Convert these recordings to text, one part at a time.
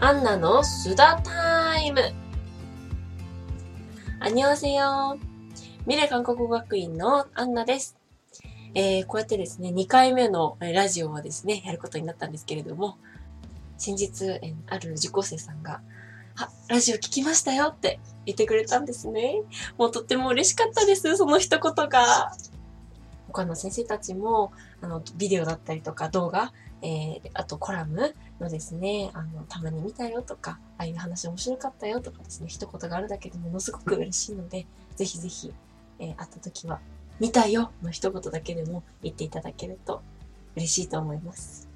アンナのスダタイム。あにわせよ。未来韓国語学院のアンナです。えー、こうやってですね、2回目のラジオをですね、やることになったんですけれども、先日、ある受講生さんが、あ、ラジオ聞きましたよって言ってくれたんですね。もうとっても嬉しかったです、その一言が。他の先生たちも、あの、ビデオだったりとか動画、えー、あとコラムのですね、あの、たまに見たよとか、ああいう話面白かったよとかですね、一言があるだけでものすごく嬉しいので、ぜひぜひ、えー、会った時は、見たよの一言だけでも言っていただけると嬉しいと思います。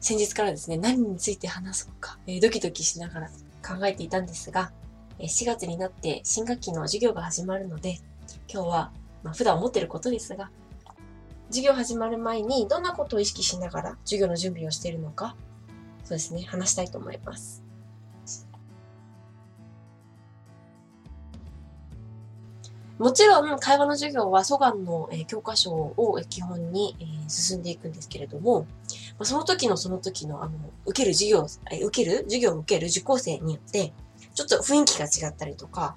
先日からですね、何について話そうか、えー、ドキドキしながら考えていたんですが、4月になって新学期の授業が始まるので、今日はまあ、普段思ってることですが、授業始まる前にどんなことを意識しながら授業の準備をしているのか、そうですね、話したいと思います。もちろん、会話の授業は蘇我の、教科書を基本に、進んでいくんですけれども、その時のその時の、あの、受ける授業、受ける授業を受ける受講生によって、ちょっと雰囲気が違ったりとか、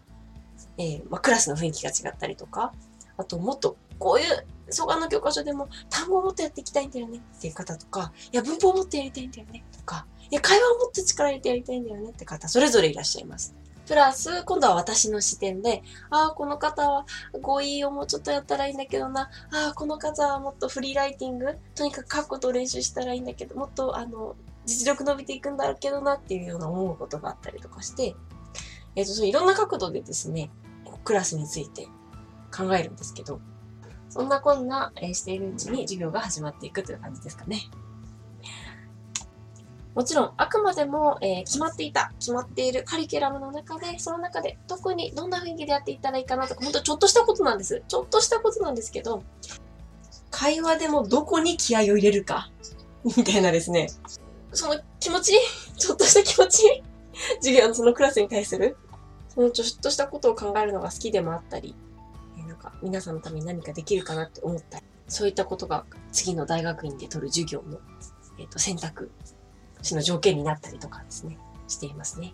えー、まあ、クラスの雰囲気が違ったりとか、あともっとこういう蘇我の教科書でも単語をもっとやっていきたいんだよねっていう方とか、いや文法をもっとやりたいんだよねとか、いや会話をもっと力入れてやりたいんだよねって方、それぞれいらっしゃいます。プラス、今度は私の視点で、ああ、この方は語彙をもうちょっとやったらいいんだけどな、ああ、この方はもっとフリーライティング、とにかく書くことを練習したらいいんだけど、もっとあの、実力伸びていくんだけどなっていうような思うことがあったりとかして、えっ、ー、と、そのいろんな角度でですね、クラスについて考えるんですけど、そんなこんな、え、しているうちに授業が始まっていくという感じですかね。もちろん、あくまでも、え、決まっていた、決まっているカリキュラムの中で、その中で特にどんな雰囲気でやっていったらいいかなとか、ほんとちょっとしたことなんです。ちょっとしたことなんですけど、会話でもどこに気合を入れるか、みたいなですね。その気持ちちょっとした気持ち授業のそのクラスに対する、そのちょっとしたことを考えるのが好きでもあったり、なんか皆さんのために何かできるかなって思った。り、そういったことが次の大学院で取る授業の、えっ、ー、と選択肢の条件になったりとかですね、していますね。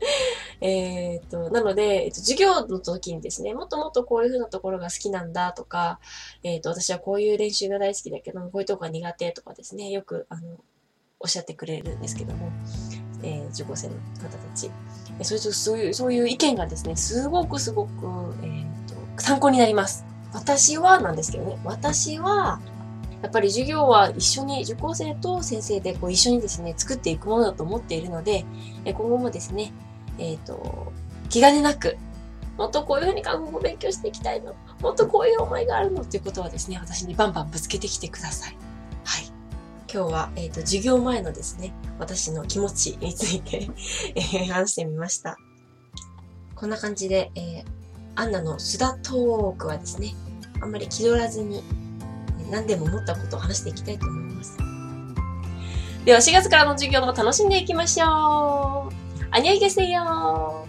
えっと、なので、えっと、授業の時にですね、もっともっとこういう風なところが好きなんだとか、えっと、私はこういう練習が大好きだけど、こういうとこが苦手とかですね、よく、あの、おっしゃってくれるんですけども、えー、受講生の方たち。そういう、そういう、そういう意見がですね、すごくすごく、えー、参考になります。私はなんですけどね、私は、やっぱり授業は一緒に、受講生と先生でこう一緒にですね、作っていくものだと思っているので、今後もですね、えっ、ー、と、気兼ねなく、もっとこういうふうに韓国語を勉強していきたいの、もっとこういう思いがあるのっていうことはですね、私にバンバンぶつけてきてくださ。い。今日は、えっ、ー、と、授業前のですね、私の気持ちについてえ、話してみました。こんな感じで、えーアンナの須田トークはですね、あんまり気取らずに、何でも思ったことを話していきたいと思います。では4月からの授業も楽しんでいきましょう。あにゃいげせよ